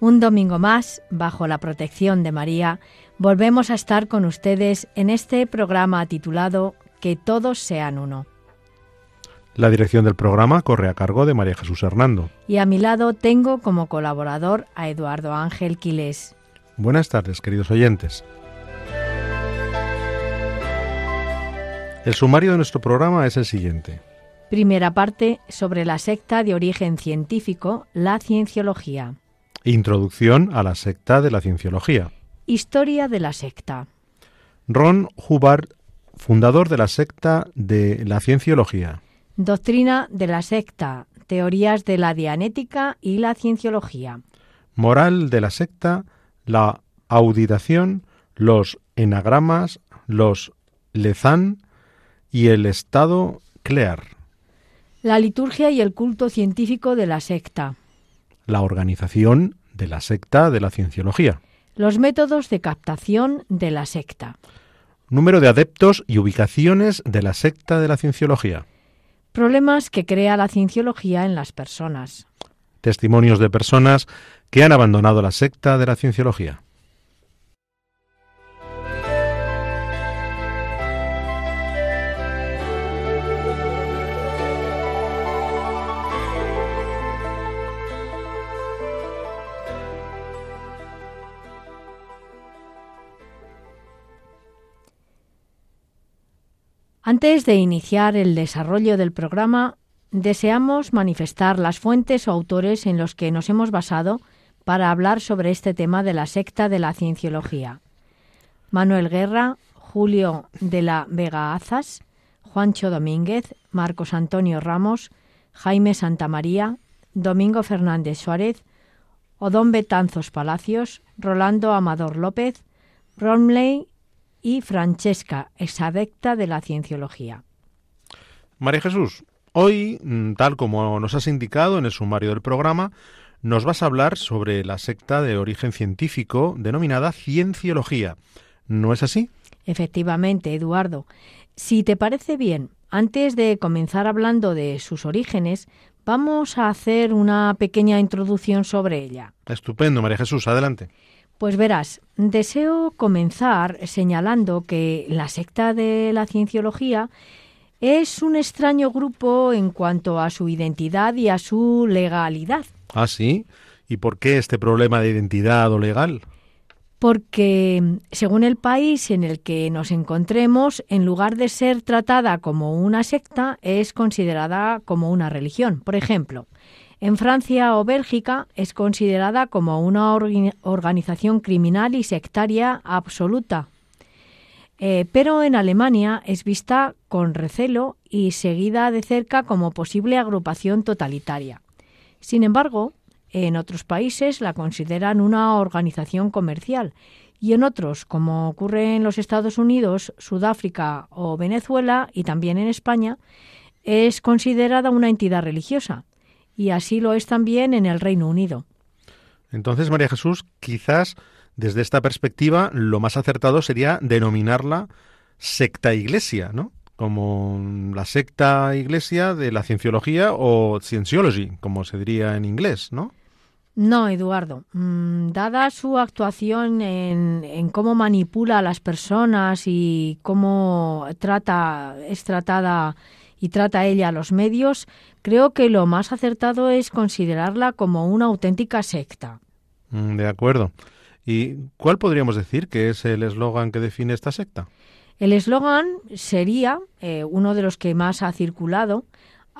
Un domingo más, bajo la protección de María, volvemos a estar con ustedes en este programa titulado Que todos sean uno. La dirección del programa corre a cargo de María Jesús Hernando. Y a mi lado tengo como colaborador a Eduardo Ángel Quilés. Buenas tardes, queridos oyentes. El sumario de nuestro programa es el siguiente. Primera parte sobre la secta de origen científico, la cienciología. Introducción a la secta de la cienciología. Historia de la secta. Ron Hubbard, fundador de la secta de la cienciología. Doctrina de la secta, teorías de la dianética y la cienciología. Moral de la secta, la auditación, los enagramas, los lezán y el estado clear. La liturgia y el culto científico de la secta. La organización de la secta de la cienciología. Los métodos de captación de la secta. Número de adeptos y ubicaciones de la secta de la cienciología. Problemas que crea la cienciología en las personas. Testimonios de personas que han abandonado la secta de la cienciología. Antes de iniciar el desarrollo del programa, deseamos manifestar las fuentes o autores en los que nos hemos basado para hablar sobre este tema de la secta de la cienciología. Manuel Guerra, Julio de la Vega Azas, Juancho Domínguez, Marcos Antonio Ramos, Jaime Santamaría, Domingo Fernández Suárez, Odón Betanzos Palacios, Rolando Amador López, Romley y Francesca, exadecta de la cienciología. María Jesús, hoy, mm, tal como nos has indicado en el sumario del programa, nos vas a hablar sobre la secta de origen científico denominada cienciología. ¿No es así? Efectivamente, Eduardo. Si te parece bien, antes de comenzar hablando de sus orígenes, vamos a hacer una pequeña introducción sobre ella. Estupendo, María Jesús, adelante. Pues verás, deseo comenzar señalando que la secta de la cienciología es un extraño grupo en cuanto a su identidad y a su legalidad. ¿Ah, sí? ¿Y por qué este problema de identidad o legal? Porque, según el país en el que nos encontremos, en lugar de ser tratada como una secta, es considerada como una religión. Por ejemplo, en Francia o Bélgica es considerada como una organización criminal y sectaria absoluta. Eh, pero en Alemania es vista con recelo y seguida de cerca como posible agrupación totalitaria. Sin embargo, en otros países la consideran una organización comercial y en otros, como ocurre en los Estados Unidos, Sudáfrica o Venezuela y también en España, es considerada una entidad religiosa y así lo es también en el Reino Unido. Entonces, María Jesús, quizás desde esta perspectiva lo más acertado sería denominarla secta iglesia, ¿no? Como la secta iglesia de la cienciología o Scientiology, como se diría en inglés, ¿no? No, Eduardo. Mm, dada su actuación en, en, cómo manipula a las personas y cómo trata, es tratada y trata ella a los medios, creo que lo más acertado es considerarla como una auténtica secta. Mm, de acuerdo. ¿Y cuál podríamos decir que es el eslogan que define esta secta? El eslogan sería, eh, uno de los que más ha circulado,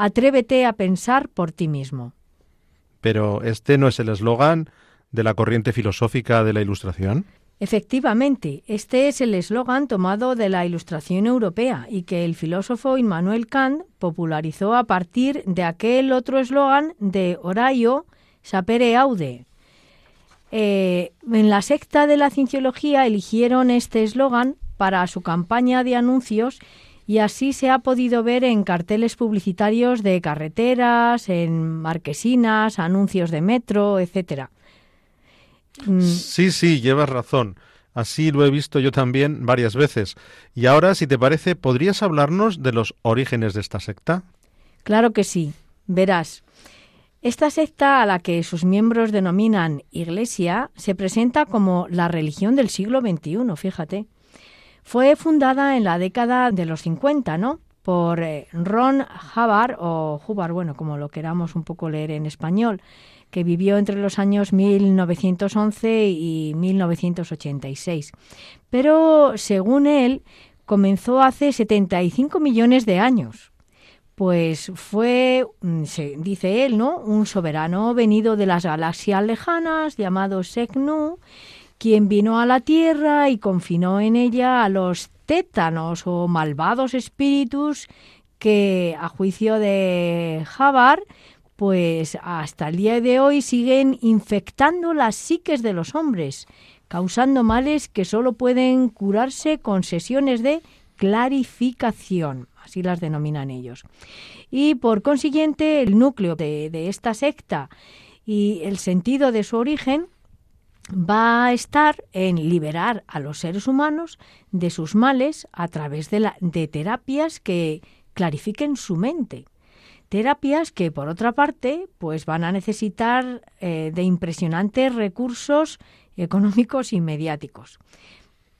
Atrévete a pensar por ti mismo. Pero este no es el eslogan de la corriente filosófica de la Ilustración. Efectivamente, este es el eslogan tomado de la Ilustración Europea y que el filósofo Immanuel Kant popularizó a partir de aquel otro eslogan de Horaio Sapere Aude. Eh, en la secta de la cienciología eligieron este eslogan para su campaña de anuncios y así se ha podido ver en carteles publicitarios de carreteras, en marquesinas, anuncios de metro, etcétera. Mm. Sí, sí, llevas razón. Así lo he visto yo también varias veces. Y ahora, si te parece, ¿podrías hablarnos de los orígenes de esta secta? Claro que sí. Verás, esta secta a la que sus miembros denominan Iglesia se presenta como la religión del siglo XXI, fíjate. Fue fundada en la década de los 50, ¿no? Por eh, Ron Hubbard o Hubbard, bueno, como lo queramos un poco leer en español, que vivió entre los años 1911 y 1986. Pero, según él, comenzó hace 75 millones de años. Pues fue, mm, dice él, ¿no? Un soberano venido de las galaxias lejanas llamado Seknu quien vino a la tierra y confinó en ella a los tétanos o malvados espíritus que, a juicio de Jabar, pues hasta el día de hoy siguen infectando las psiques de los hombres, causando males que solo pueden curarse con sesiones de clarificación, así las denominan ellos. Y por consiguiente, el núcleo de, esta secta y el sentido de su origen va a estar en liberar a los seres humanos de sus males a través de terapias que clarifiquen su mente. Terapias que, por otra parte, pues van a necesitar eh, de impresionantes recursos económicos y mediáticos.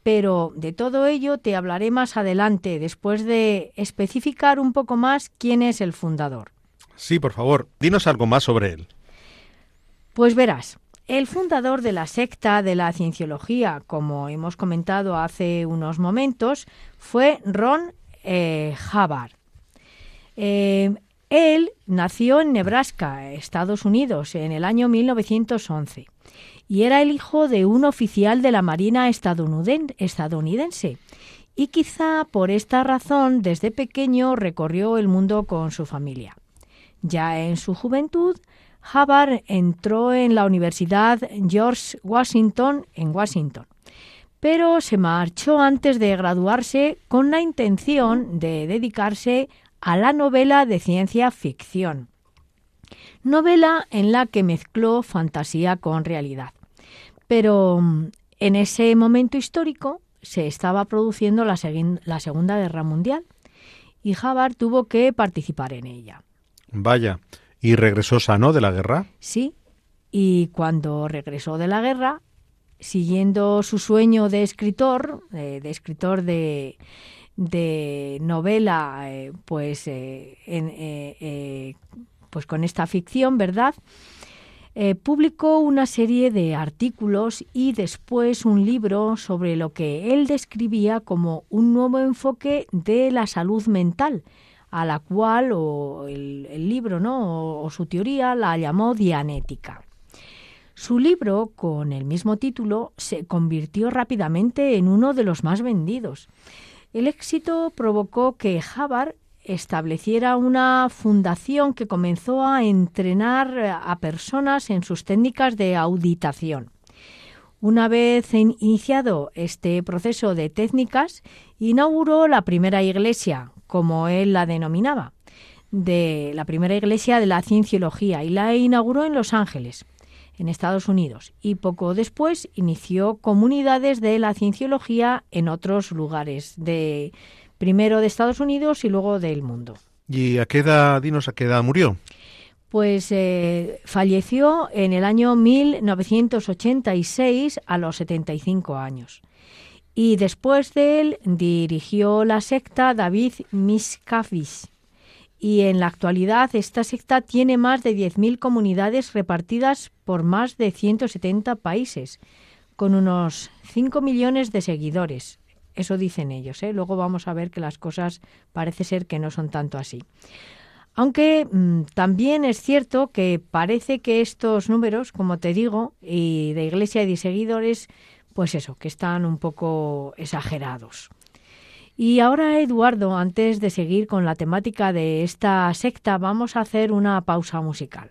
Pero de todo ello te hablaré más adelante, después de especificar un poco más quién es el fundador. Sí, por favor, dinos algo más sobre él. Pues verás, el fundador de la secta de la cienciología, como hemos comentado hace unos momentos, fue Ron eh, Hubbard. Eh, él nació en Nebraska, Estados Unidos, en el año 1911 y era el hijo de un oficial de la Marina estadounidense. Y quizá por esta razón desde pequeño recorrió el mundo con su familia. Ya en su juventud Hubbard entró en la Universidad George Washington en Washington, pero se marchó antes de graduarse con la intención de dedicarse a la novela de ciencia ficción. Novela en la que mezcló fantasía con realidad. Pero mm, en ese momento histórico se estaba produciendo la, la Segunda Guerra Mundial y Hubbard tuvo que participar en ella. Vaya, ¿Y regresó sano de la guerra? Sí, y cuando regresó de la guerra, siguiendo su sueño de escritor, de escritor de, de novela, eh, pues, eh, eh, pues con esta ficción, ¿verdad? publicó una serie de artículos y después un libro sobre lo que él describía como un nuevo enfoque de la salud mental, a la cual o el, libro ¿no? O, su teoría la llamó Dianética. Su libro, con el mismo título, se convirtió rápidamente en uno de los más vendidos. El éxito provocó que Hubbard estableciera una fundación que comenzó a entrenar a personas en sus técnicas de auditación. Una vez iniciado este proceso de técnicas, inauguró la primera iglesia, como él la denominaba, de la primera iglesia de la cienciología y la inauguró en Los Ángeles, en Estados Unidos, y poco después inició comunidades de la cienciología en otros lugares, de primero de Estados Unidos y luego del mundo. ¿Y a qué edad, dinos, a qué edad murió? Pues eh, falleció en el año 1986 a los 75 años y después de él dirigió la secta David Miscavige. Y en la actualidad esta secta tiene más de 10.000 comunidades repartidas por más de 170 países, con unos 5 millones de seguidores. Eso dicen ellos. ¿eh? Luego vamos a ver que las cosas parece ser que no son tanto así. Aunque mm, también es cierto que parece que estos números, como te digo, y de iglesia y de seguidores, pues eso, que están un poco exagerados. Y ahora, Eduardo, antes de seguir con la temática de esta secta, vamos a hacer una pausa musical.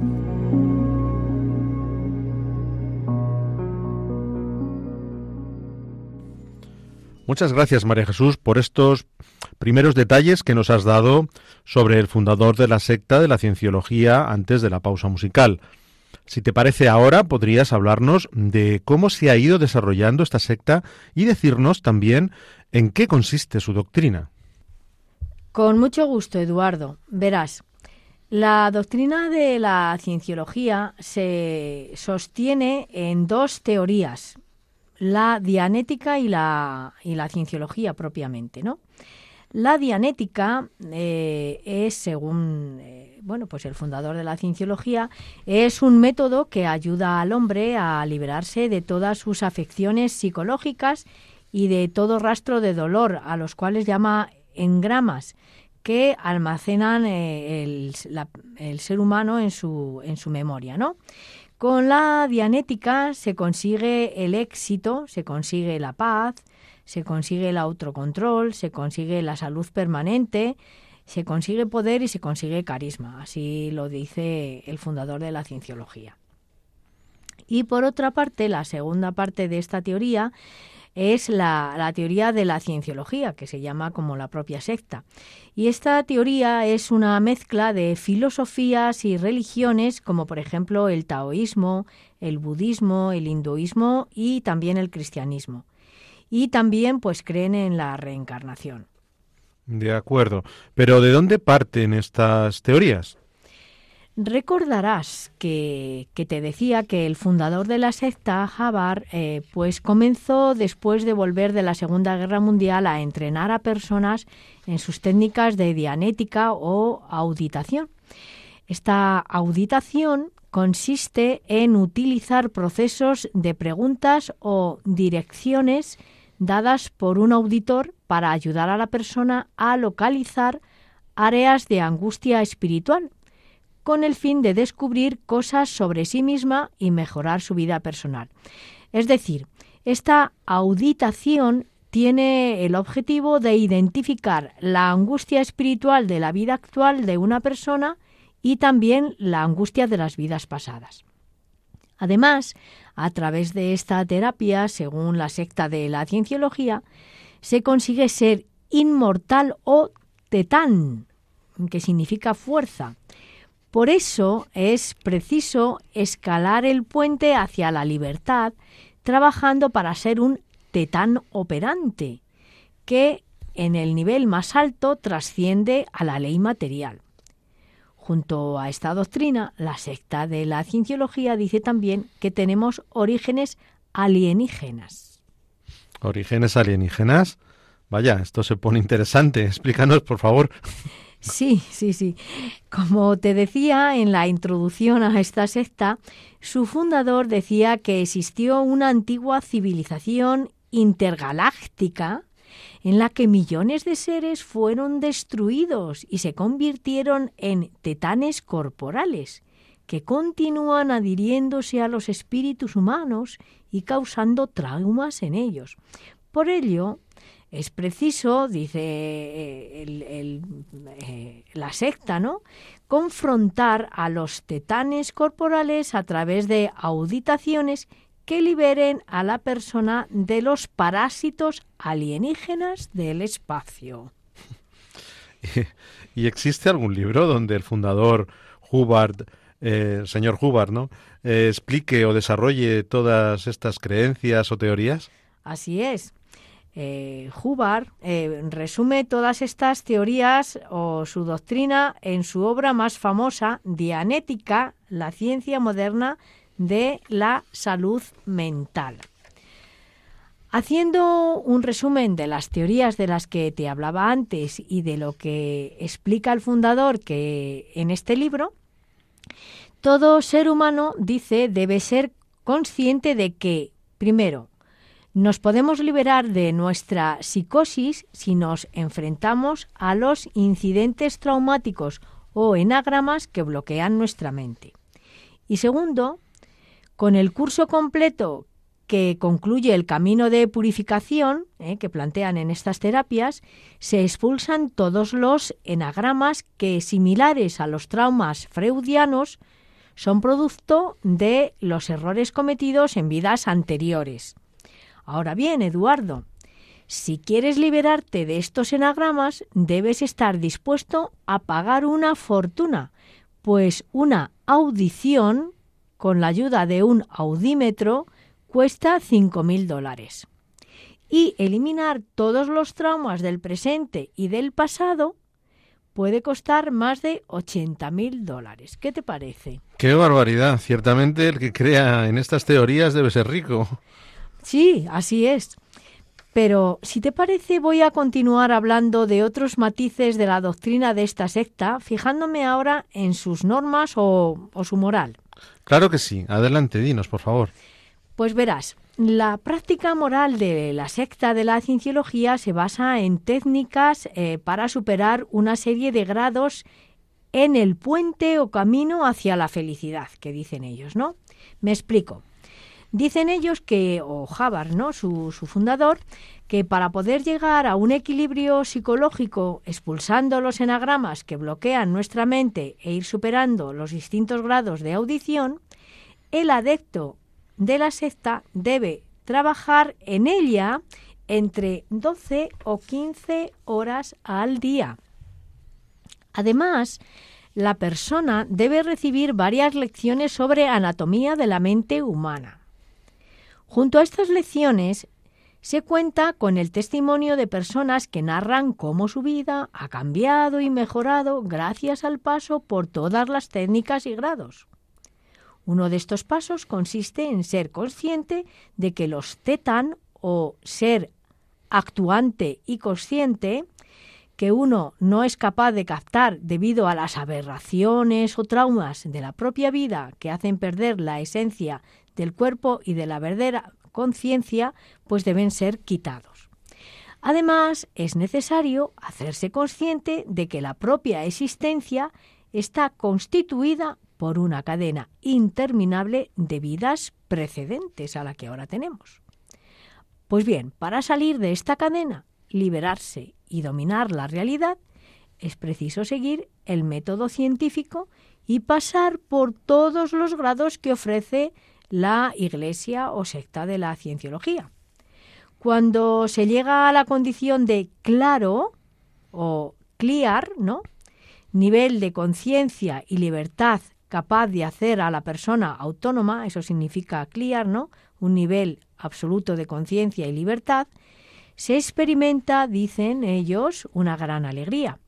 Muchas gracias, María Jesús, por estos primeros detalles que nos has dado sobre el fundador de la secta de la cienciología antes de la pausa musical. Si te parece ahora, podrías hablarnos de cómo se ha ido desarrollando esta secta y decirnos también en qué consiste su doctrina. Con mucho gusto, Eduardo. Verás, la doctrina de la cienciología se sostiene en dos teorías, la dianética y la, y la cienciología propiamente, ¿no? La dianética eh, es, según eh, bueno, pues el fundador de la cienciología, es un método que ayuda al hombre a liberarse de todas sus afecciones psicológicas y de todo rastro de dolor, a los cuales llama engramas, que almacenan eh, el, el, ser humano en su, en su memoria, ¿no? Con la dianética se consigue el éxito, se consigue la paz, se consigue el autocontrol, se consigue la salud permanente, se consigue poder y se consigue carisma, así lo dice el fundador de la cienciología. Y por otra parte, la segunda parte de esta teoría es la, la, teoría de la cienciología, que se llama como la propia secta. Y esta teoría es una mezcla de filosofías y religiones, como por ejemplo el taoísmo, el budismo, el hinduismo y también el cristianismo. Y también pues creen en la reencarnación. De acuerdo. Pero ¿de dónde parten estas teorías? Recordarás que, te decía que el fundador de la secta, Jabar, eh, pues comenzó después de volver de la Segunda Guerra Mundial a entrenar a personas en sus técnicas de dianética o auditación. Esta auditación consiste en utilizar procesos de preguntas o direcciones dadas por un auditor para ayudar a la persona a localizar áreas de angustia espiritual con el fin de descubrir cosas sobre sí misma y mejorar su vida personal. Es decir, esta auditación tiene el objetivo de identificar la angustia espiritual de la vida actual de una persona y también la angustia de las vidas pasadas. Además, a través de esta terapia, según la secta de la cienciología, se consigue ser inmortal o tetán, que significa fuerza, por eso es preciso escalar el puente hacia la libertad, trabajando para ser un tetán operante, que en el nivel más alto trasciende a la ley material. Junto a esta doctrina, la secta de la cienciología dice también que tenemos orígenes alienígenas. ¿Orígenes alienígenas? Vaya, esto se pone interesante. Explícanos, por favor. Sí, sí, sí. Como te decía en la introducción a esta secta, su fundador decía que existió una antigua civilización intergaláctica en la que millones de seres fueron destruidos y se convirtieron en tetanes corporales, que continúan adhiriéndose a los espíritus humanos y causando traumas en ellos. Por ello, es preciso, dice eh, eh, la secta, ¿no? confrontar a los tetanes corporales a través de auditaciones que liberen a la persona de los parásitos alienígenas del espacio. ¿Y existe algún libro donde el fundador Hubbard, eh, señor Hubbard, ¿no? explique o desarrolle todas estas creencias o teorías? Así es eh, Hubbard eh, resume todas estas teorías o su doctrina en su obra más famosa, Dianética, la ciencia moderna de la salud mental. Haciendo un resumen de las teorías de las que te hablaba antes y de lo que explica el fundador que en este libro, todo ser humano, dice, debe ser consciente de que, primero, nos podemos liberar de nuestra psicosis si nos enfrentamos a los incidentes traumáticos o enagramas que bloquean nuestra mente. Y segundo, con el curso completo que concluye el camino de purificación eh, que plantean en estas terapias, se expulsan todos los enagramas que, similares a los traumas freudianos, son producto de los errores cometidos en vidas anteriores. Ahora bien, Eduardo, si quieres liberarte de estos enagramas, debes estar dispuesto a pagar una fortuna, pues una audición, con la ayuda de un audímetro, cuesta 5.000 dólares. Y eliminar todos los traumas del presente y del pasado puede costar más de 80.000 dólares. ¿Qué te parece? Qué barbaridad. Ciertamente el que crea en estas teorías debe ser rico. Sí, así es. Pero si te parece voy a continuar hablando de otros matices de la doctrina de esta secta, fijándome ahora en sus normas o, o su moral. Claro que sí. Adelante, dinos, por favor. Pues verás, la práctica moral de la secta de la cienciología se basa en técnicas eh, para superar una serie de grados en el puente o camino hacia la felicidad, que dicen ellos, ¿no? Me explico. Dicen ellos que, o Jabar, ¿no? Su, su, fundador, que para poder llegar a un equilibrio psicológico expulsando los enagramas que bloquean nuestra mente e ir superando los distintos grados de audición, el adepto de la secta debe trabajar en ella entre 12 o 15 horas al día. Además, la persona debe recibir varias lecciones sobre anatomía de la mente humana. Junto a estas lecciones se cuenta con el testimonio de personas que narran cómo su vida ha cambiado y mejorado gracias al paso por todas las técnicas y grados. Uno de estos pasos consiste en ser consciente de que los tetan o ser actuante y consciente que uno no es capaz de captar debido a las aberraciones o traumas de la propia vida que hacen perder la esencia del cuerpo y de la verdadera conciencia, pues deben ser quitados. Además, es necesario hacerse consciente de que la propia existencia está constituida por una cadena interminable de vidas precedentes a la que ahora tenemos. Pues bien, para salir de esta cadena, liberarse y dominar la realidad, es preciso seguir el método científico y pasar por todos los grados que ofrece la Iglesia o secta de la cienciología. Cuando se llega a la condición de claro o clear, ¿no? nivel de conciencia y libertad capaz de hacer a la persona autónoma, eso significa clear, ¿no? Un nivel absoluto de conciencia y libertad, se experimenta, dicen ellos, una gran alegría.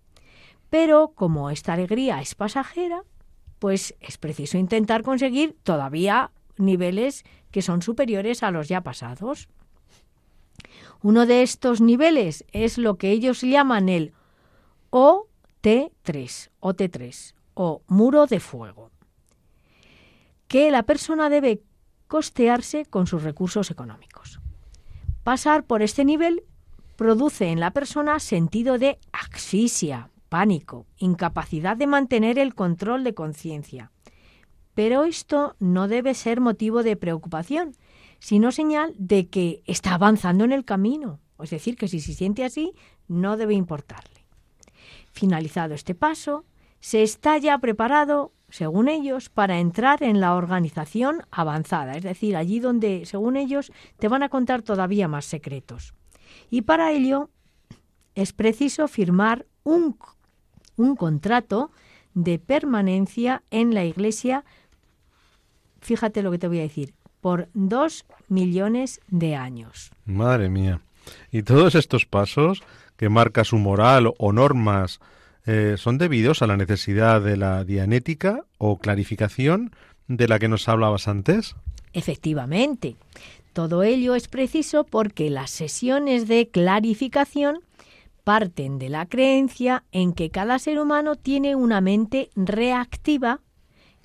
Pero como esta alegría es pasajera, pues es preciso intentar conseguir todavía niveles que son superiores a los ya pasados. Uno de estos niveles es lo que ellos llaman el OT3, OT3 o muro de fuego que la persona debe costearse con sus recursos económicos. Pasar por este nivel produce en la persona sentido de asfixia, pánico, incapacidad de mantener el control de conciencia. Pero esto no debe ser motivo de preocupación, sino señal de que está avanzando en el camino. Es decir, que si se siente así, no debe importarle. Finalizado este paso, se está ya preparado según ellos, para entrar en la organización avanzada, es decir, allí donde, según ellos, te van a contar todavía más secretos. Y para ello es preciso firmar un, un contrato de permanencia en la Iglesia, fíjate lo que te voy a decir, por dos millones de años. Madre mía. Y todos estos pasos que marca su moral o normas eh, son debidos a la necesidad de la dianética o clarificación de la que nos hablabas antes. Efectivamente. Todo ello es preciso porque las sesiones de clarificación parten de la creencia en que cada ser humano tiene una mente reactiva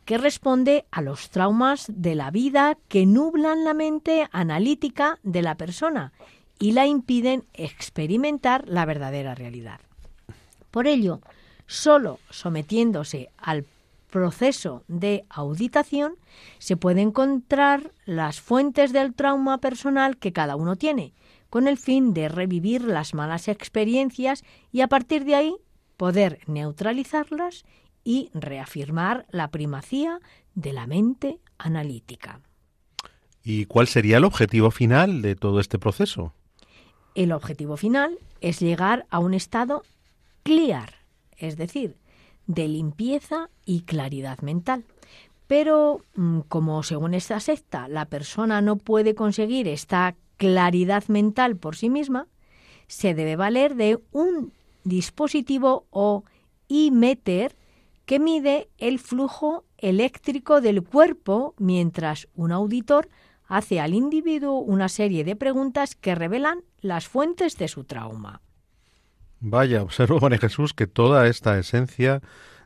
que responde a los traumas de la vida que nublan la mente analítica de la persona y la impiden experimentar la verdadera realidad. Por ello, Solo sometiéndose al proceso de auditación se puede encontrar las fuentes del trauma personal que cada uno tiene, con el fin de revivir las malas experiencias y a partir de ahí poder neutralizarlas y reafirmar la primacía de la mente analítica. ¿Y cuál sería el objetivo final de todo este proceso? El objetivo final es llegar a un estado clear, es decir, de limpieza y claridad mental. Pero mm, como según esta secta la persona no puede conseguir esta claridad mental por sí misma, se debe valer de un dispositivo o e-meter que mide el flujo eléctrico del cuerpo mientras un auditor hace al individuo una serie de preguntas que revelan las fuentes de su trauma. Vaya, observo, María Jesús, que toda esta esencia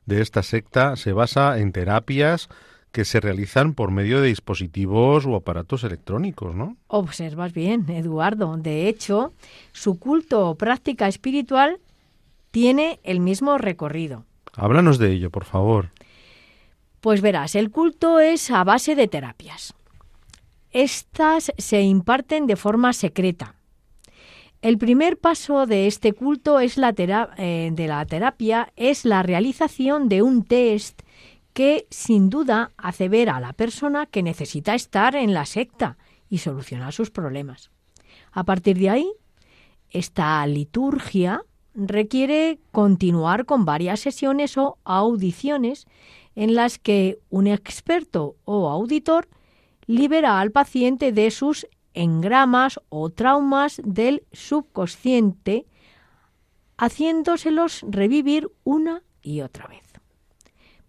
de esta secta se basa en terapias que se realizan por medio de dispositivos o aparatos electrónicos, ¿no? Observas bien, Eduardo. De hecho, su culto o práctica espiritual tiene el mismo recorrido. Háblanos de ello, por favor. Pues verás, el culto es a base de terapias. Estas se imparten de forma secreta. El primer paso de este culto es la eh, de la terapia es la realización de un test que sin duda hace ver a la persona que necesita estar en la secta y solucionar sus problemas. A partir de ahí, esta liturgia requiere continuar con varias sesiones o audiciones en las que un experto o auditor libera al paciente de sus engramas o traumas del subconsciente, haciéndoselos revivir una y otra vez.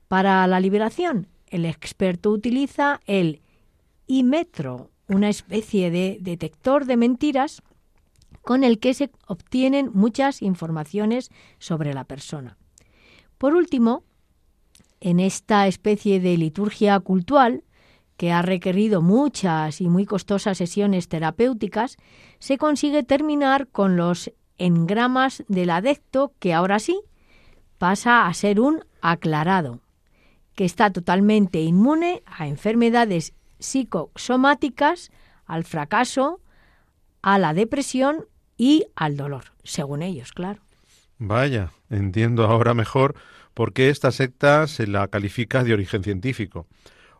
Para la liberación, el experto utiliza el imetro, una especie de detector de mentiras con el que se obtienen muchas informaciones sobre la persona. Por último, en esta especie de liturgia cultural, que ha requerido muchas y muy costosas sesiones terapéuticas, se consigue terminar con los engramas del adecto que ahora sí pasa a ser un aclarado, que está totalmente inmune a enfermedades psicosomáticas, al fracaso, a la depresión y al dolor, según ellos, claro. Vaya, entiendo ahora mejor por qué esta secta se la califica de origen científico.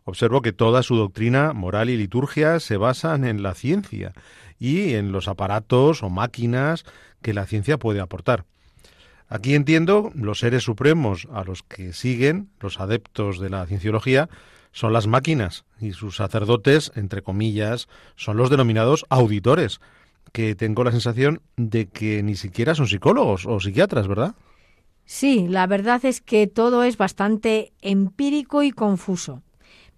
Observo que toda su doctrina, moral y liturgia se basan en la ciencia y en los aparatos o máquinas que la ciencia puede aportar. Aquí entiendo los seres supremos a los que siguen los adeptos de la cienciología son las máquinas y sus sacerdotes, entre comillas, son los denominados auditores, que tengo la sensación de que ni siquiera son psicólogos o psiquiatras, ¿verdad? Sí, la verdad es que todo es bastante empírico y confuso.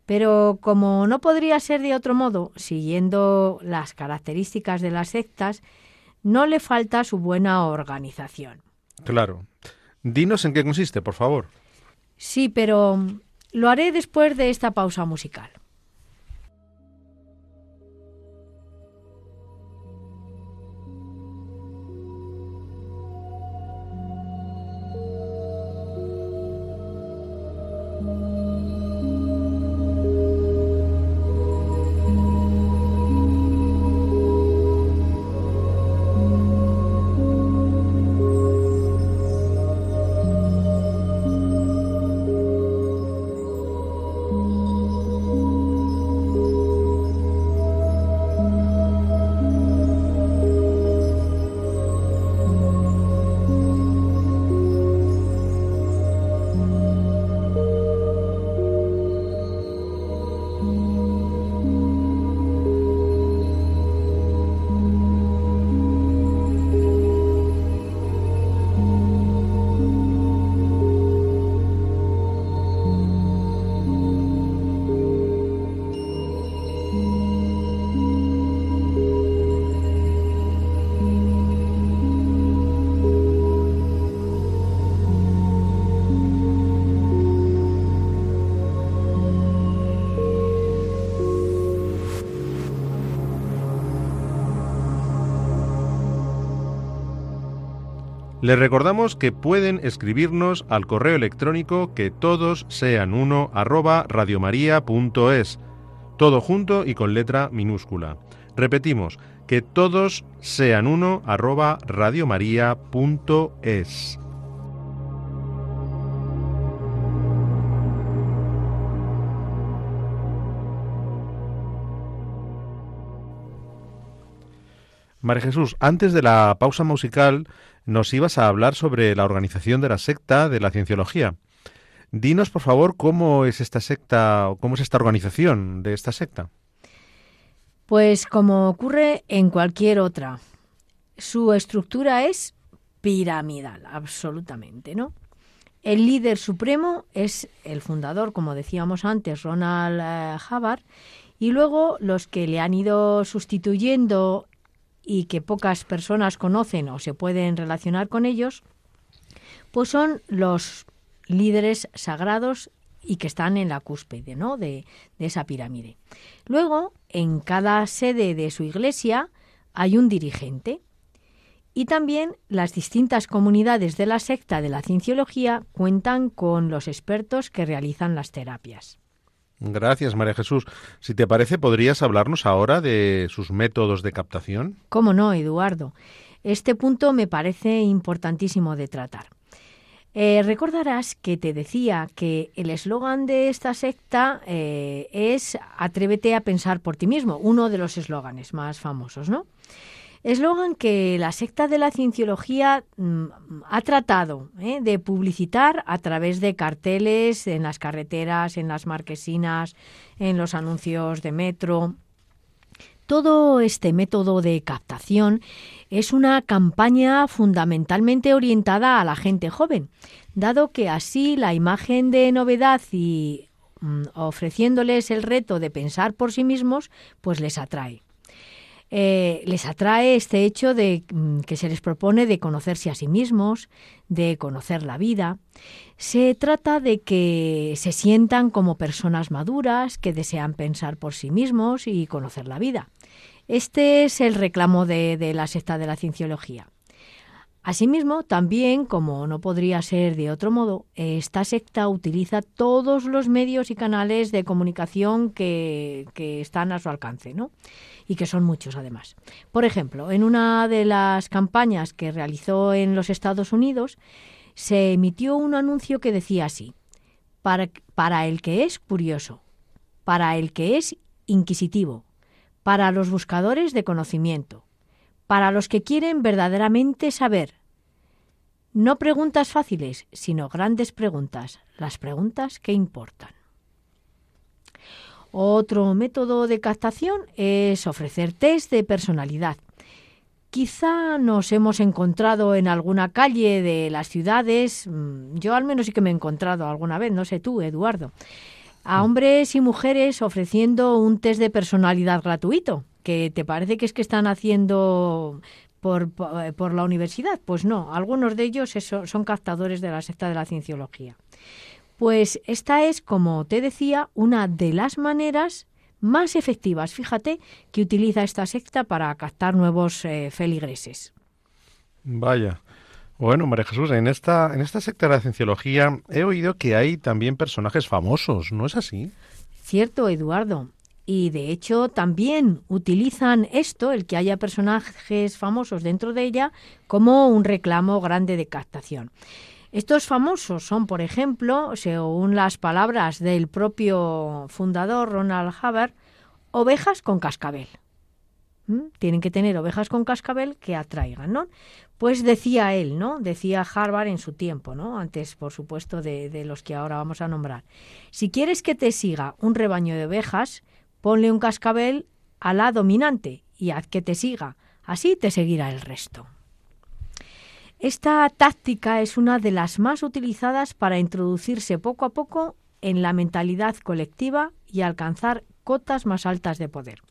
Pero como no podría ser de otro modo, siguiendo las características de las sectas, no le falta su buena organización. Claro. Dinos en qué consiste, por favor. Sí, pero lo haré después de esta pausa musical. Les recordamos que pueden escribirnos al correo electrónico que todos sean uno arroba radiomaria.es, todo junto y con letra minúscula. Repetimos, que todos sean uno arroba radiomaria.es. María Jesús, antes de la pausa musical nos ibas a hablar sobre la organización de la secta de la cienciología. Dinos, por favor, cómo es esta secta, cómo es esta organización de esta secta. Pues como ocurre en cualquier otra, su estructura es piramidal, absolutamente, ¿no? El líder supremo es el fundador, como decíamos antes, Ronald eh, Hubbard, y luego los que le han ido sustituyendo y que pocas personas conocen o se pueden relacionar con ellos, pues son los líderes sagrados y que están en la cúspide ¿no? de, de esa pirámide. Luego, en cada sede de su iglesia hay un dirigente. Y también las distintas comunidades de la secta de la cienciología cuentan con los expertos que realizan las terapias. Gracias, María Jesús. Si te parece, ¿podrías hablarnos ahora de sus métodos de captación? ¿Cómo no, Eduardo? Este punto me parece importantísimo de tratar. Eh, recordarás que te decía que el eslogan de esta secta eh, es Atrévete a pensar por ti mismo, uno de los eslóganes más famosos, ¿no? Eslogan que la secta de la cienciología mm, ha tratado ¿eh? de publicitar a través de carteles en las carreteras, en las marquesinas, en los anuncios de metro. Todo este método de captación es una campaña fundamentalmente orientada a la gente joven, dado que así la imagen de novedad y mm, ofreciéndoles el reto de pensar por sí mismos, pues les atrae. Eh, les atrae este hecho de mm, que se les propone de conocerse a sí mismos, de conocer la vida. Se trata de que se sientan como personas maduras, que desean pensar por sí mismos y conocer la vida. Este es el reclamo de, de la secta de la cienciología. Asimismo, también, como no podría ser de otro modo, esta secta utiliza todos los medios y canales de comunicación que, que están a su alcance, ¿no? Y que son muchos además. Por ejemplo, en una de las campañas que realizó en los Estados Unidos, se emitió un anuncio que decía así, para, el que es curioso, para el que es inquisitivo, para los buscadores de conocimiento, para los que quieren verdaderamente saber. No preguntas fáciles, sino grandes preguntas, las preguntas que importan. Otro método de captación es ofrecer test de personalidad. Quizá nos hemos encontrado en alguna calle de las ciudades, mm, yo al menos sí que me he encontrado alguna vez, no sé tú, Eduardo, a mm. hombres y mujeres ofreciendo un test de personalidad gratuito, que te parece que es que están haciendo por, por, la universidad. Pues no, algunos de ellos son captadores de la secta de la cienciología. Pues esta es, como te decía, una de las maneras más efectivas, fíjate, que utiliza esta secta para captar nuevos eh, feligreses. Vaya. Bueno, María Jesús, en esta, en esta secta de la cienciología he oído que hay también personajes famosos, ¿no es así? Cierto, Eduardo. Y de hecho también utilizan esto, el que haya personajes famosos dentro de ella, como un reclamo grande de captación. Estos famosos son, por ejemplo, según las palabras del propio fundador Ronald Hubbard, ovejas con cascabel. ¿Mm? Tienen que tener ovejas con cascabel que atraigan, ¿no? Pues decía él, ¿no? Decía Harvard en su tiempo, ¿no? Antes, por supuesto, de, de los que ahora vamos a nombrar. Si quieres que te siga un rebaño de ovejas, ponle un cascabel a la dominante y haz que te siga. Así te seguirá el resto. Esta táctica es una de las más utilizadas para introducirse poco a poco en la mentalidad colectiva y alcanzar cotas más altas de poder.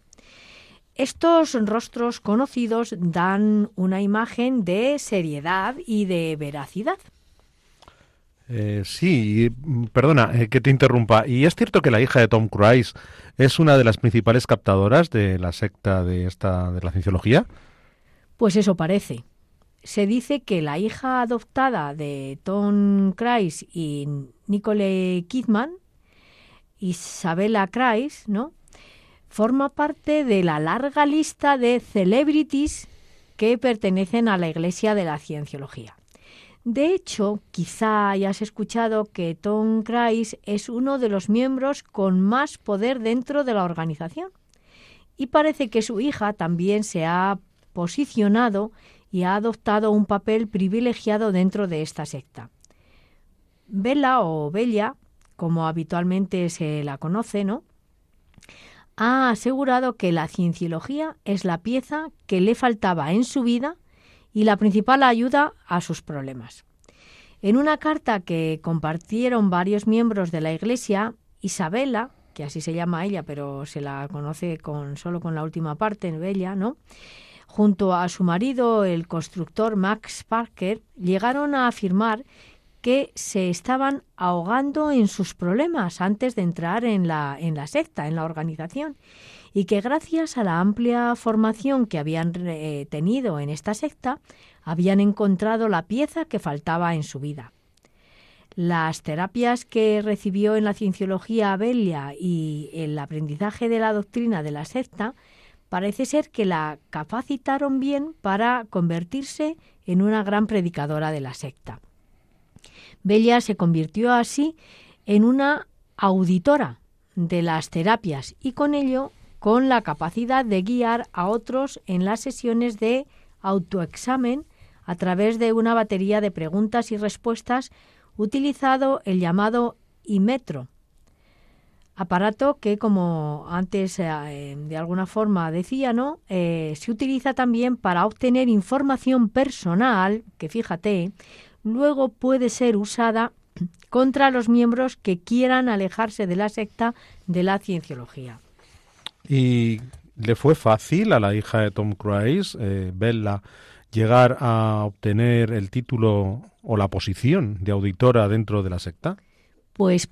Estos rostros conocidos dan una imagen de seriedad y de veracidad. Eh, sí, perdona eh, que te interrumpa. ¿Y es cierto que la hija de Tom Cruise es una de las principales captadoras de la secta de esta de la cienciología? Pues eso parece. Se dice que la hija adoptada de Tom Cruise y Nicole Kidman, Isabella Cruise, ¿no? forma parte de la larga lista de celebrities que pertenecen a la Iglesia de la Cienciología. De hecho, quizá hayas escuchado que Tom Cruise es uno de los miembros con más poder dentro de la organización. Y parece que su hija también se ha posicionado y ha adoptado un papel privilegiado dentro de esta secta. Bella o Bella, como habitualmente se la conoce, ¿no? ha asegurado que la cienciología es la pieza que le faltaba en su vida y la principal ayuda a sus problemas. En una carta que compartieron varios miembros de la Iglesia, Isabela, que así se llama ella, pero se la conoce con solo con la última parte, Bella, ¿no? Junto a su marido, el constructor Max Parker, llegaron a afirmar que se estaban ahogando en sus problemas antes de entrar en la, en la secta, en la organización, y que gracias a la amplia formación que habían eh, tenido en esta secta, habían encontrado la pieza que faltaba en su vida. Las terapias que recibió en la cienciología Abelia y el aprendizaje de la doctrina de la secta parece ser que la capacitaron bien para convertirse en una gran predicadora de la secta. Bella se convirtió así en una auditora de las terapias y con ello con la capacidad de guiar a otros en las sesiones de autoexamen a través de una batería de preguntas y respuestas utilizado el llamado IMETRO, aparato que, como antes eh, de alguna forma decía, ¿no? Eh, se utiliza también para obtener información personal, que fíjate, luego puede ser usada contra los miembros que quieran alejarse de la secta de la cienciología. ¿Y le fue fácil a la hija de Tom Cruise, eh, Bella, llegar a obtener el título o la posición de auditora dentro de la secta? Pues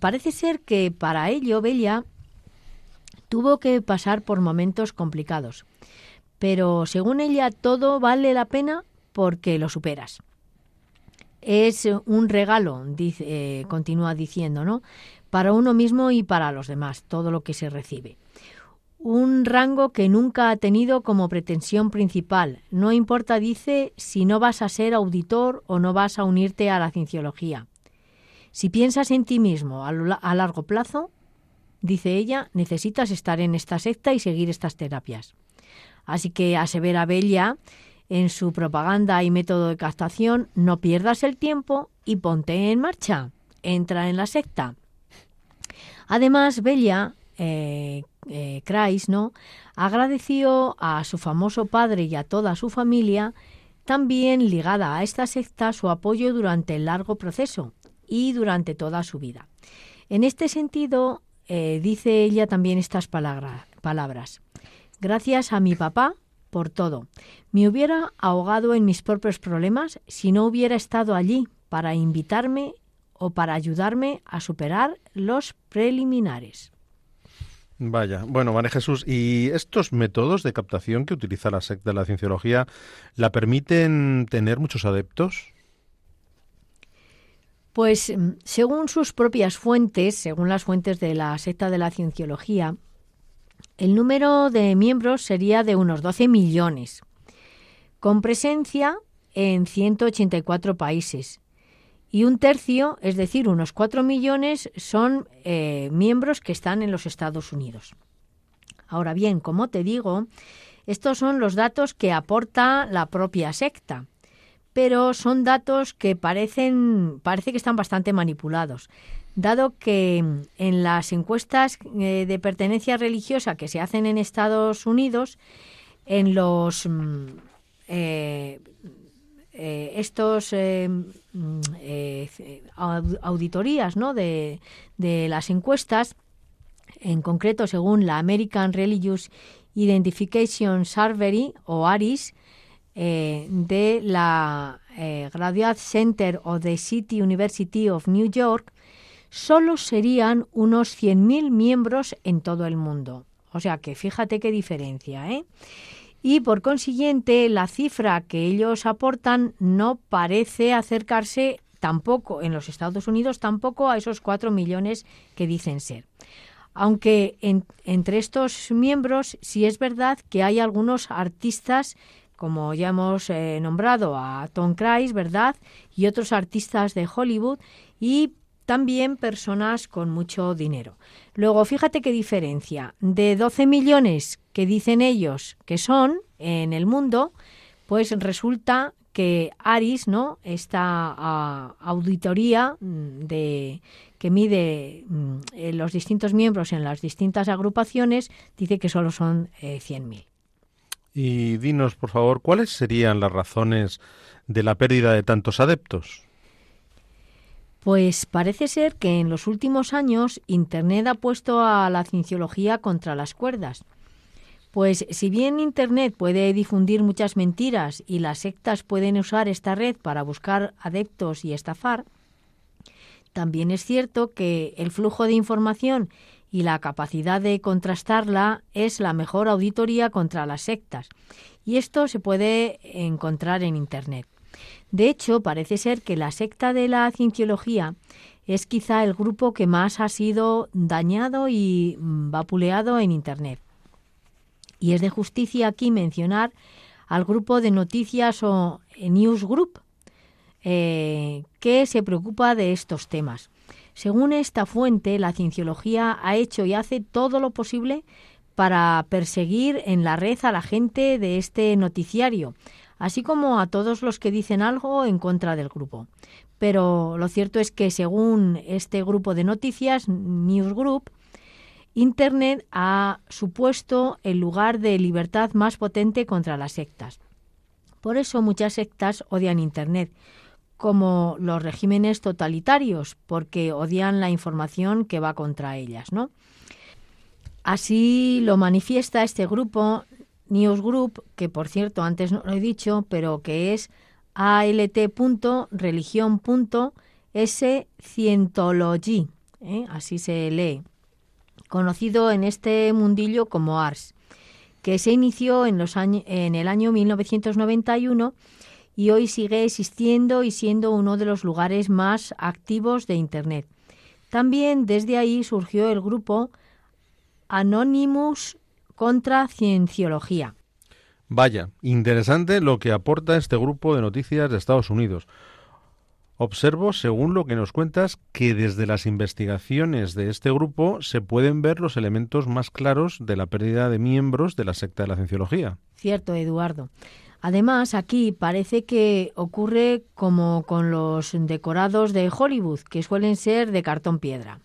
parece ser que para ello Bella tuvo que pasar por momentos complicados. Pero según ella todo vale la pena porque lo superas. Es un regalo, dice, eh, continúa diciendo, ¿no? para uno mismo y para los demás, todo lo que se recibe. Un rango que nunca ha tenido como pretensión principal. No importa, dice, si no vas a ser auditor o no vas a unirte a la cienciología. Si piensas en ti mismo a, largo plazo, dice ella, necesitas estar en esta secta y seguir estas terapias. Así que asevera Bella en su propaganda y método de captación, no pierdas el tiempo y ponte en marcha. Entra en la secta. Además, Bella eh, eh ¿no? agradeció a su famoso padre y a toda su familia, también ligada a esta secta, su apoyo durante el largo proceso y durante toda su vida. En este sentido, eh, dice ella también estas palabras. Gracias a mi papá por todo. Me hubiera ahogado en mis propios problemas si no hubiera estado allí para invitarme o para ayudarme a superar los preliminares. Vaya, bueno, María Jesús, ¿y estos métodos de captación que utiliza la secta de la cienciología la permiten tener muchos adeptos? Pues mm, según sus propias fuentes, según las fuentes de la secta de la cienciología, el número de miembros sería de unos 12 millones, con presencia en 184 países, y un tercio, es decir, unos cuatro millones, son eh, miembros que están en los Estados Unidos. Ahora bien, como te digo, estos son los datos que aporta la propia secta, pero son datos que parecen, parece que están bastante manipulados, dado que en las encuestas eh, de pertenencia religiosa que se hacen en Estados Unidos, en los mm, eh, eh, estos eh, mm, auditorías ¿no? de, las encuestas, en concreto según la American Religious Identification Survey o ARIS, de la Graduate Center of the City University of New York, solo serían unos 100.000 miembros en todo el mundo. O sea que fíjate qué diferencia, ¿eh? y por consiguiente la cifra que ellos aportan no parece acercarse tampoco en los Estados Unidos, tampoco a esos cuatro millones que dicen ser. Aunque entre estos miembros sí es verdad que hay algunos artistas, como ya hemos eh, nombrado a Tom Cruise, ¿verdad? Y otros artistas de Hollywood y también personas con mucho dinero. Luego, fíjate qué diferencia. De 12 millones que dicen ellos que son en el mundo, pues resulta que Aris, ¿no? Esta auditoría mm, de que mide mm, eh, los distintos miembros en las distintas agrupaciones, dice que solo son 100.000. Y dinos, por favor, ¿cuáles serían las razones de la pérdida de tantos adeptos? Pues parece ser que en los últimos años Internet ha puesto a la cienciología contra las cuerdas. Pues si bien Internet puede difundir muchas mentiras y las sectas pueden usar esta red para buscar adeptos y estafar, también es cierto que el flujo de información y la capacidad de contrastarla es la mejor auditoría contra las sectas, y esto se puede encontrar en Internet. De hecho, parece ser que la secta de la cienciología es quizá el grupo que más ha sido dañado y vapuleado en Internet. Y es de justicia aquí mencionar al grupo de noticias o News Group, eh, que se preocupa de estos temas. Según esta fuente, la cienciología ha hecho y hace todo lo posible para perseguir en la red a la gente de este noticiario, así como a todos los que dicen algo en contra del grupo. Pero lo cierto es que según este grupo de noticias, News Group, Internet ha supuesto el lugar de libertad más potente contra las sectas. Por eso muchas sectas odian Internet, como los regímenes totalitarios, porque odian la información que va contra ellas, ¿no? Así lo manifiesta este grupo News Group, que por cierto antes no lo he dicho, pero que es alt.religion.scientology, ¿eh? así se lee, conocido en este mundillo como ARS, que se inició en, los en el año 1991 y hoy sigue existiendo y siendo uno de los lugares más activos de Internet. También desde ahí surgió el grupo Anonymous contra cienciología. Vaya, interesante lo que aporta este grupo de noticias de Estados Unidos. Observo, según lo que nos cuentas, que desde las investigaciones de este grupo se pueden ver los elementos más claros de la pérdida de miembros de la secta de la cienciología. Cierto, Eduardo. Además, aquí parece que ocurre como con los decorados de Hollywood, que suelen ser de cartón piedra.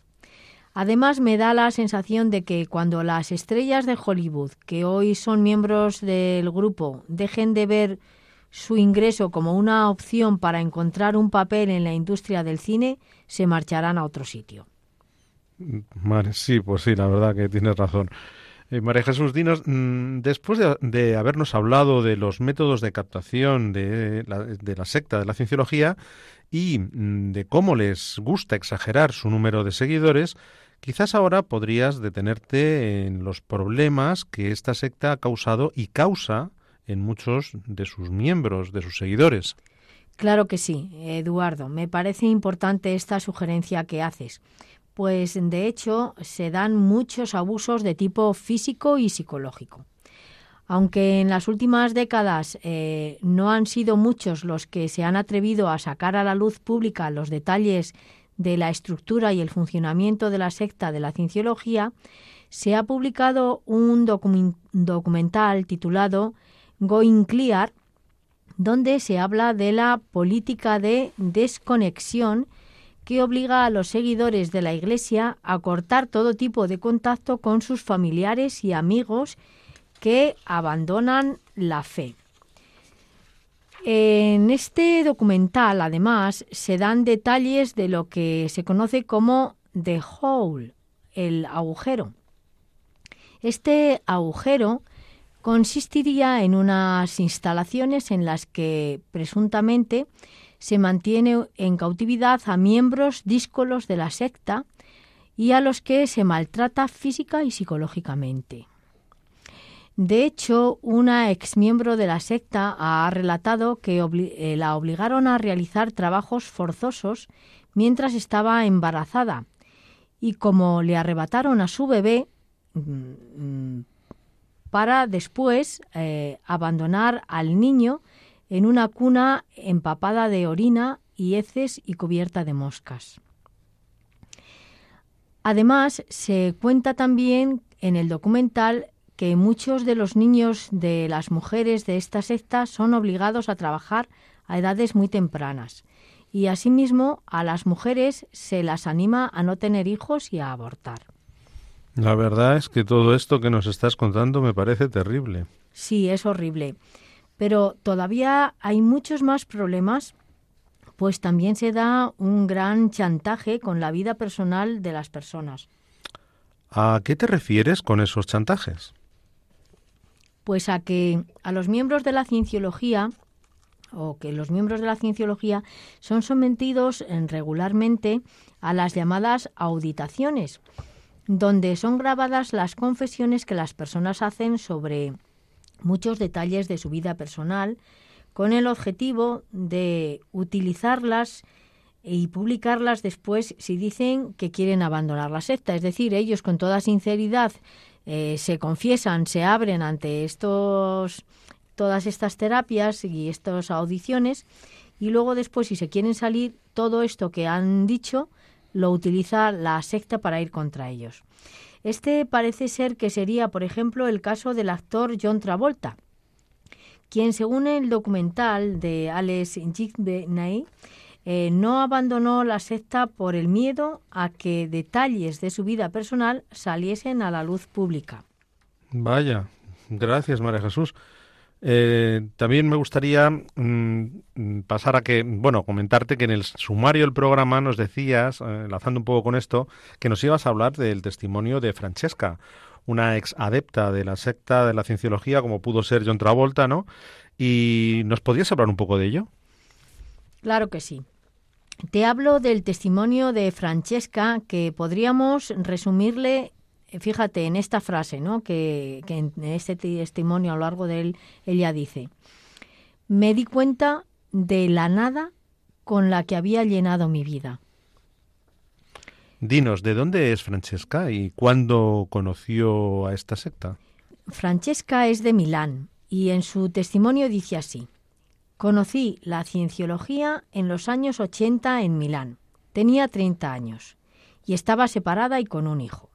Además, me da la sensación de que cuando las estrellas de Hollywood, que hoy son miembros del grupo, dejen de ver su ingreso como una opción para encontrar un papel en la industria del cine, se marcharán a otro sitio. sí, pues sí, la verdad que tienes razón. Eh, María Jesús, dinos, mm, después de, habernos hablado de los métodos de captación de la, secta de la cienciología y mm, de cómo les gusta exagerar su número de seguidores, Quizás ahora podrías detenerte en los problemas que esta secta ha causado y causa en muchos de sus miembros, de sus seguidores. Claro que sí, Eduardo. Me parece importante esta sugerencia que haces, pues de hecho se dan muchos abusos de tipo físico y psicológico. Aunque en las últimas décadas eh, no han sido muchos los que se han atrevido a sacar a la luz pública los detalles de la estructura y el funcionamiento de la secta de la cienciología, se ha publicado un documental titulado Going Clear, donde se habla de la política de desconexión que obliga a los seguidores de la Iglesia a cortar todo tipo de contacto con sus familiares y amigos que abandonan la fe. En este documental, además, se dan detalles de lo que se conoce como the hole, el agujero. Este agujero consistiría en unas instalaciones en las que presuntamente se mantiene en cautividad a miembros díscolos de la secta y a los que se maltrata física y psicológicamente. De hecho, una ex miembro de la secta ha relatado que eh, la obligaron a realizar trabajos forzosos mientras estaba embarazada y como le arrebataron a su bebé mm, mm, para después eh, abandonar al niño en una cuna empapada de orina y heces y cubierta de moscas. Además, se cuenta también en el documental que muchos de los niños de las mujeres de esta secta son obligados a trabajar a edades muy tempranas y asimismo a las mujeres se las anima a no tener hijos y a abortar. La verdad es que todo esto que nos estás contando me parece terrible. Sí, es horrible. Pero todavía hay muchos más problemas, pues también se da un gran chantaje con la vida personal de las personas. ¿A qué te refieres con esos chantajes? Pues a que a los miembros de la cienciología o que los miembros de la cienciología son sometidos regularmente a las llamadas auditaciones, donde son grabadas las confesiones que las personas hacen sobre muchos detalles de su vida personal, con el objetivo de utilizarlas y publicarlas después si dicen que quieren abandonar la secta. Es decir, ellos con toda sinceridad eh, se confiesan, se abren ante estos, todas estas terapias y estas audiciones y luego después si se quieren salir, todo esto que han dicho lo utiliza la secta para ir contra ellos. Este parece ser que sería, por ejemplo, el caso del actor John Travolta, quien según el documental de Alex Jigbney, eh, no abandonó la secta por el miedo a que detalles de su vida personal saliesen a la luz pública. Vaya, gracias María Jesús. Eh, también me gustaría mm, pasar a que, bueno, comentarte que en el sumario del programa nos decías, eh, enlazando un poco con esto, que nos ibas a hablar del testimonio de Francesca, una ex adepta de la secta de la cienciología, como pudo ser John Travolta, ¿no? ¿Y nos podías hablar un poco de ello? Claro que sí. Te hablo del testimonio de Francesca que podríamos resumirle, fíjate, en esta frase, ¿no? que, que en este testimonio a lo largo de él ella dice, me di cuenta de la nada con la que había llenado mi vida. Dinos, ¿de dónde es Francesca y cuándo conoció a esta secta? Francesca es de Milán y en su testimonio dice así. Conocí la cienciología en los años 80 en Milán. Tenía 30 años y estaba separada y con un hijo.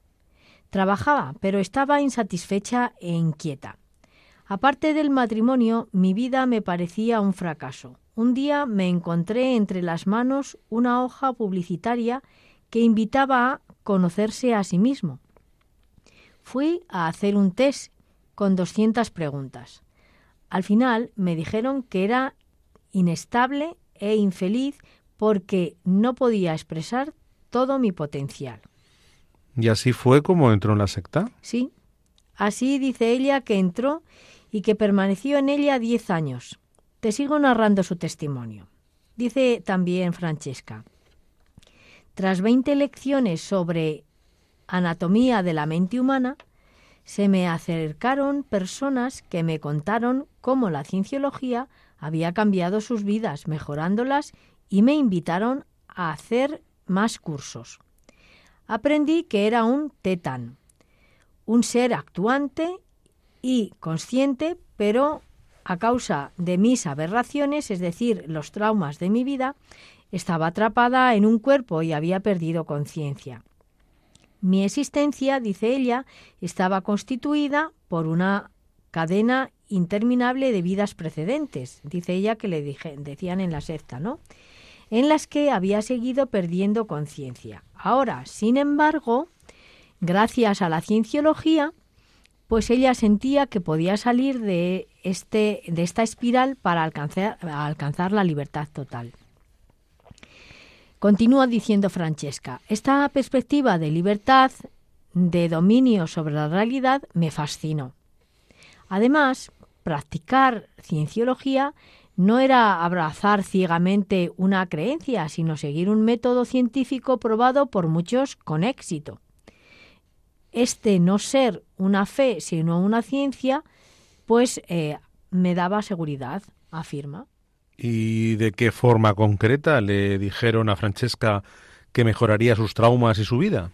Trabajaba, pero estaba insatisfecha e inquieta. Aparte del matrimonio, mi vida me parecía un fracaso. Un día me encontré entre las manos una hoja publicitaria que invitaba a conocerse a sí mismo. Fui a hacer un test con 200 preguntas. Al final me dijeron que era inestable e infeliz porque no podía expresar todo mi potencial. ¿Y así fue como entró en la secta? Sí. Así dice ella que entró y que permaneció en ella diez años. Te sigo narrando su testimonio. Dice también Francesca. Tras veinte lecciones sobre anatomía de la mente humana, se me acercaron personas que me contaron cómo la cienciología había cambiado sus vidas, mejorándolas, y me invitaron a hacer más cursos. Aprendí que era un tetán, un ser actuante y consciente, pero a causa de mis aberraciones, es decir, los traumas de mi vida, estaba atrapada en un cuerpo y había perdido conciencia. Mi existencia, dice ella, estaba constituida por una cadena interminable de vidas precedentes, dice ella que le decían en la secta, ¿no? En las que había seguido perdiendo conciencia. Ahora, sin embargo, gracias a la cienciología, pues ella sentía que podía salir de, este, de esta espiral para alcanzar, alcanzar la libertad total. Continúa diciendo Francesca, esta perspectiva de libertad, de dominio sobre la realidad, me fascinó. Además, practicar cienciología no era abrazar ciegamente una creencia, sino seguir un método científico probado por muchos con éxito. este no ser una fe, sino una ciencia, pues eh, me daba seguridad, afirma. ¿Y de qué forma concreta le dijeron a Francesca que mejoraría sus traumas y su vida?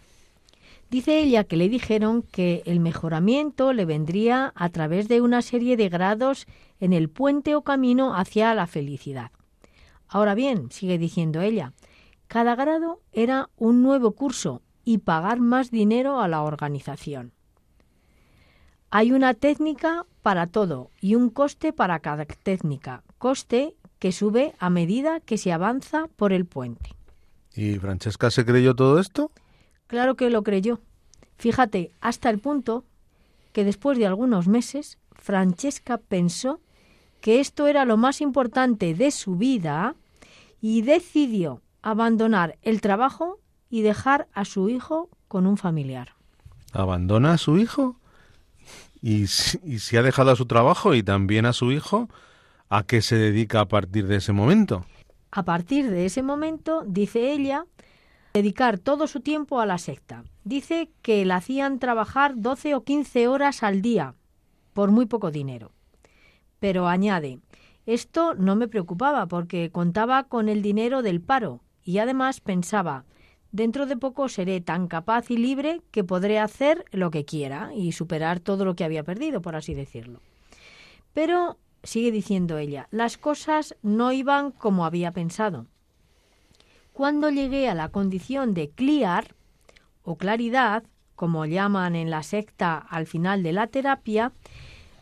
Dice ella que le dijeron que el mejoramiento le vendría a través de una serie de grados en el puente o camino hacia la felicidad. Ahora bien, sigue diciendo ella, cada grado era un nuevo curso y pagar más dinero a la organización. Hay una técnica para todo y un coste para cada técnica, coste que sube a medida que se avanza por el puente. ¿Y Francesca se creyó todo esto? Claro que lo creyó. Fíjate, hasta el punto que después de algunos meses, Francesca pensó que esto era lo más importante de su vida y decidió abandonar el trabajo y dejar a su hijo con un familiar. ¿Abandona a su hijo? ¿Y si, ha dejado a su trabajo y también a su hijo? ¿A qué se dedica a partir de ese momento? A partir de ese momento, dice ella, dedicar todo su tiempo a la secta. Dice que la hacían trabajar 12 o 15 horas al día por muy poco dinero. Pero añade, esto no me preocupaba porque contaba con el dinero del paro y además pensaba, dentro de poco seré tan capaz y libre que podré hacer lo que quiera y superar todo lo que había perdido, por así decirlo. Pero sigue diciendo ella, las cosas no iban como había pensado. Cuando llegué a la condición de clear o claridad, como llaman en la secta al final de la terapia,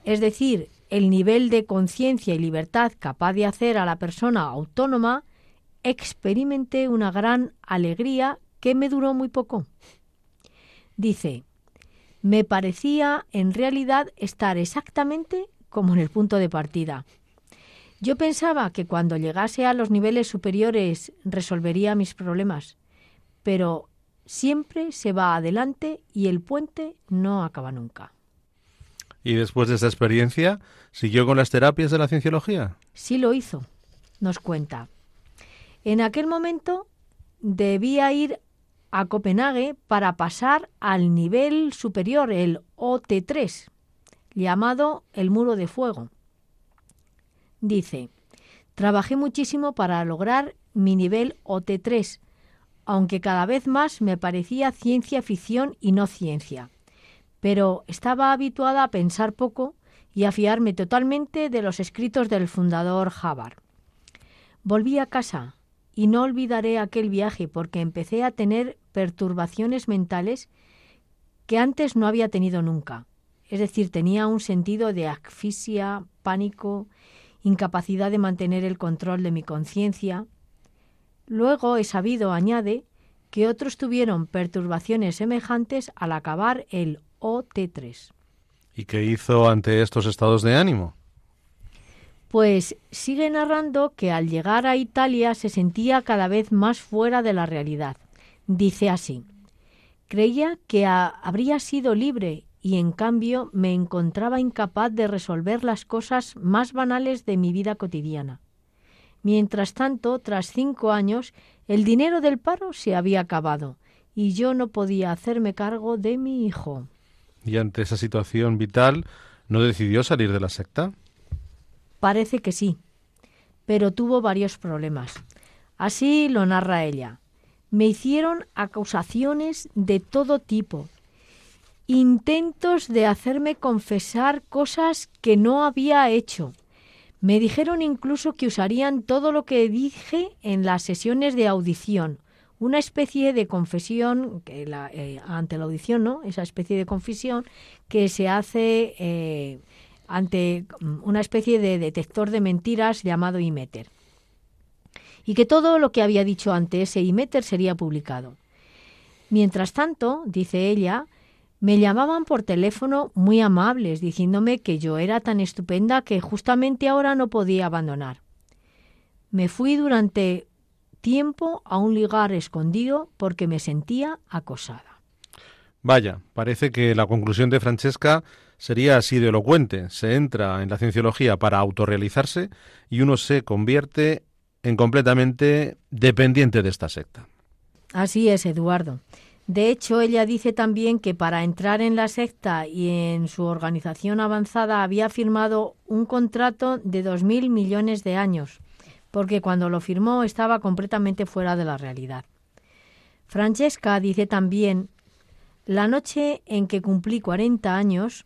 es decir, el nivel de conciencia y libertad capaz de hacer a la persona autónoma, experimenté una gran alegría que me duró muy poco. Dice, me parecía en realidad estar exactamente como en el punto de partida. Yo pensaba que cuando llegase a los niveles superiores resolvería mis problemas, pero siempre se va adelante y el puente no acaba nunca. ¿Y después de esta experiencia, siguió con las terapias de la cienciología? Sí lo hizo, nos cuenta. En aquel momento debía ir a Copenhague para pasar al nivel superior, el OT3, llamado el muro de fuego. Dice, trabajé muchísimo para lograr mi nivel OT3, aunque cada vez más me parecía ciencia ficción y no ciencia. Pero estaba habituada a pensar poco y a fiarme totalmente de los escritos del fundador Havard. Volví a casa y no olvidaré aquel viaje porque empecé a tener perturbaciones mentales que antes no había tenido nunca. Es decir, tenía un sentido de asfixia, pánico, incapacidad de mantener el control de mi conciencia. Luego he sabido, añade, que otros tuvieron perturbaciones semejantes al acabar el OT3. ¿Y qué hizo ante estos estados de ánimo? Pues sigue narrando que al llegar a Italia se sentía cada vez más fuera de la realidad. Dice así, creía que habría sido libre y en cambio me encontraba incapaz de resolver las cosas más banales de mi vida cotidiana. Mientras tanto, tras cinco años, el dinero del paro se había acabado y yo no podía hacerme cargo de mi hijo. ¿Y ante esa situación vital no decidió salir de la secta? Parece que sí, pero tuvo varios problemas. Así lo narra ella. Me hicieron acusaciones de todo tipo, intentos de hacerme confesar cosas que no había hecho. Me dijeron incluso que usarían todo lo que dije en las sesiones de audición, una especie de confesión eh, ante la audición, ¿no? Esa especie de confesión que se hace eh, ante una especie de detector de mentiras llamado Imeter. Y que todo lo que había dicho ante ese Imeter sería publicado. Mientras tanto, dice ella, me llamaban por teléfono muy amables, diciéndome que yo era tan estupenda que justamente ahora no podía abandonar. Me fui durante tiempo a un lugar escondido porque me sentía acosada. Vaya, parece que la conclusión de Francesca sería así de elocuente. Se entra en la cienciología para autorrealizarse y uno se convierte en completamente dependiente de esta secta. Así es, Eduardo. De hecho, ella dice también que para entrar en la secta y en su organización avanzada había firmado un contrato de dos mil millones de años, porque cuando lo firmó estaba completamente fuera de la realidad. Francesca dice también, la noche en que cumplí 40 años,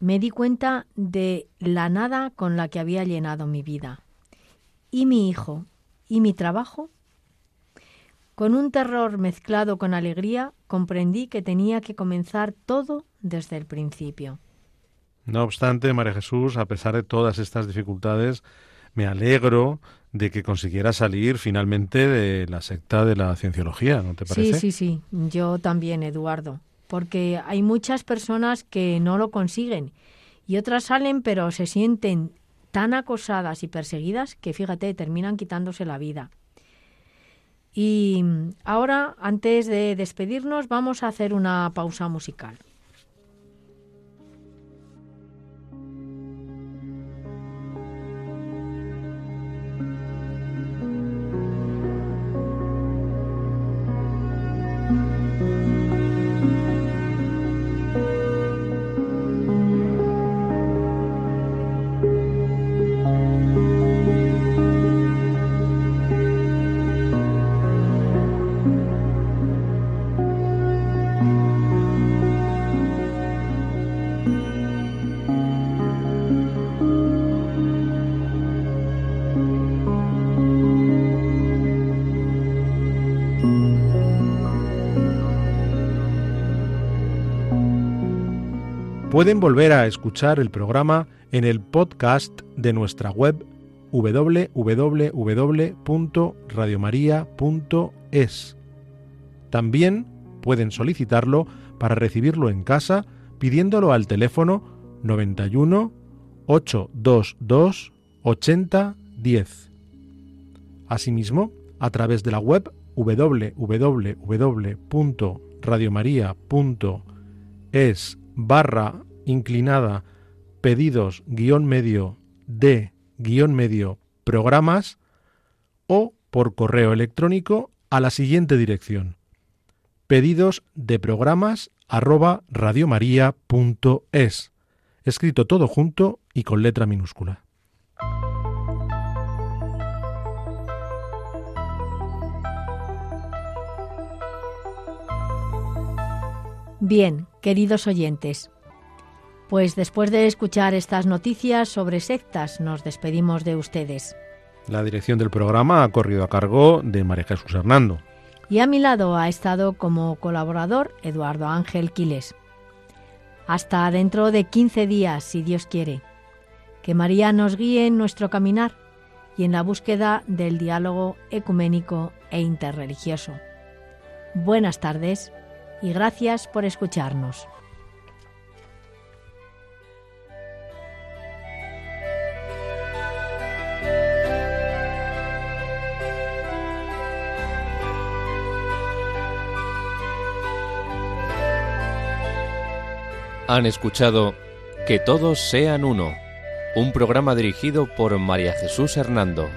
me di cuenta de la nada con la que había llenado mi vida. ¿Y mi hijo? ¿Y mi trabajo? Con un terror mezclado con alegría, comprendí que tenía que comenzar todo desde el principio. No obstante, María Jesús, a pesar de todas estas dificultades, me alegro de que consiguiera salir finalmente de la secta de la cienciología, ¿no te parece? Sí, sí, sí, yo también, Eduardo, porque hay muchas personas que no lo consiguen y otras salen pero se sienten tan acosadas y perseguidas que, fíjate, terminan quitándose la vida. Y ahora, antes de despedirnos, vamos a hacer una pausa musical. Pueden volver a escuchar el programa en el podcast de nuestra web www.radiomaria.es. También pueden solicitarlo para recibirlo en casa pidiéndolo al teléfono 91 822 8010. Asimismo, a través de la web www.radiomaria.es barra inclinada pedidos guion medio de guion medio programas o por correo electrónico a la siguiente dirección pedidos de programas arroba radiomaria.es escrito todo junto y con letra minúscula. Bien, queridos oyentes, pues después de escuchar estas noticias sobre sectas, nos despedimos de ustedes. La dirección del programa ha corrido a cargo de María Jesús Hernando. Y a mi lado ha estado como colaborador Eduardo Ángel Quiles. Hasta dentro de 15 días, si Dios quiere. Que María nos guíe en nuestro caminar y en la búsqueda del diálogo ecuménico e interreligioso. Buenas tardes y gracias por escucharnos. Han escuchado Que todos sean uno, un programa dirigido por María Jesús Hernando.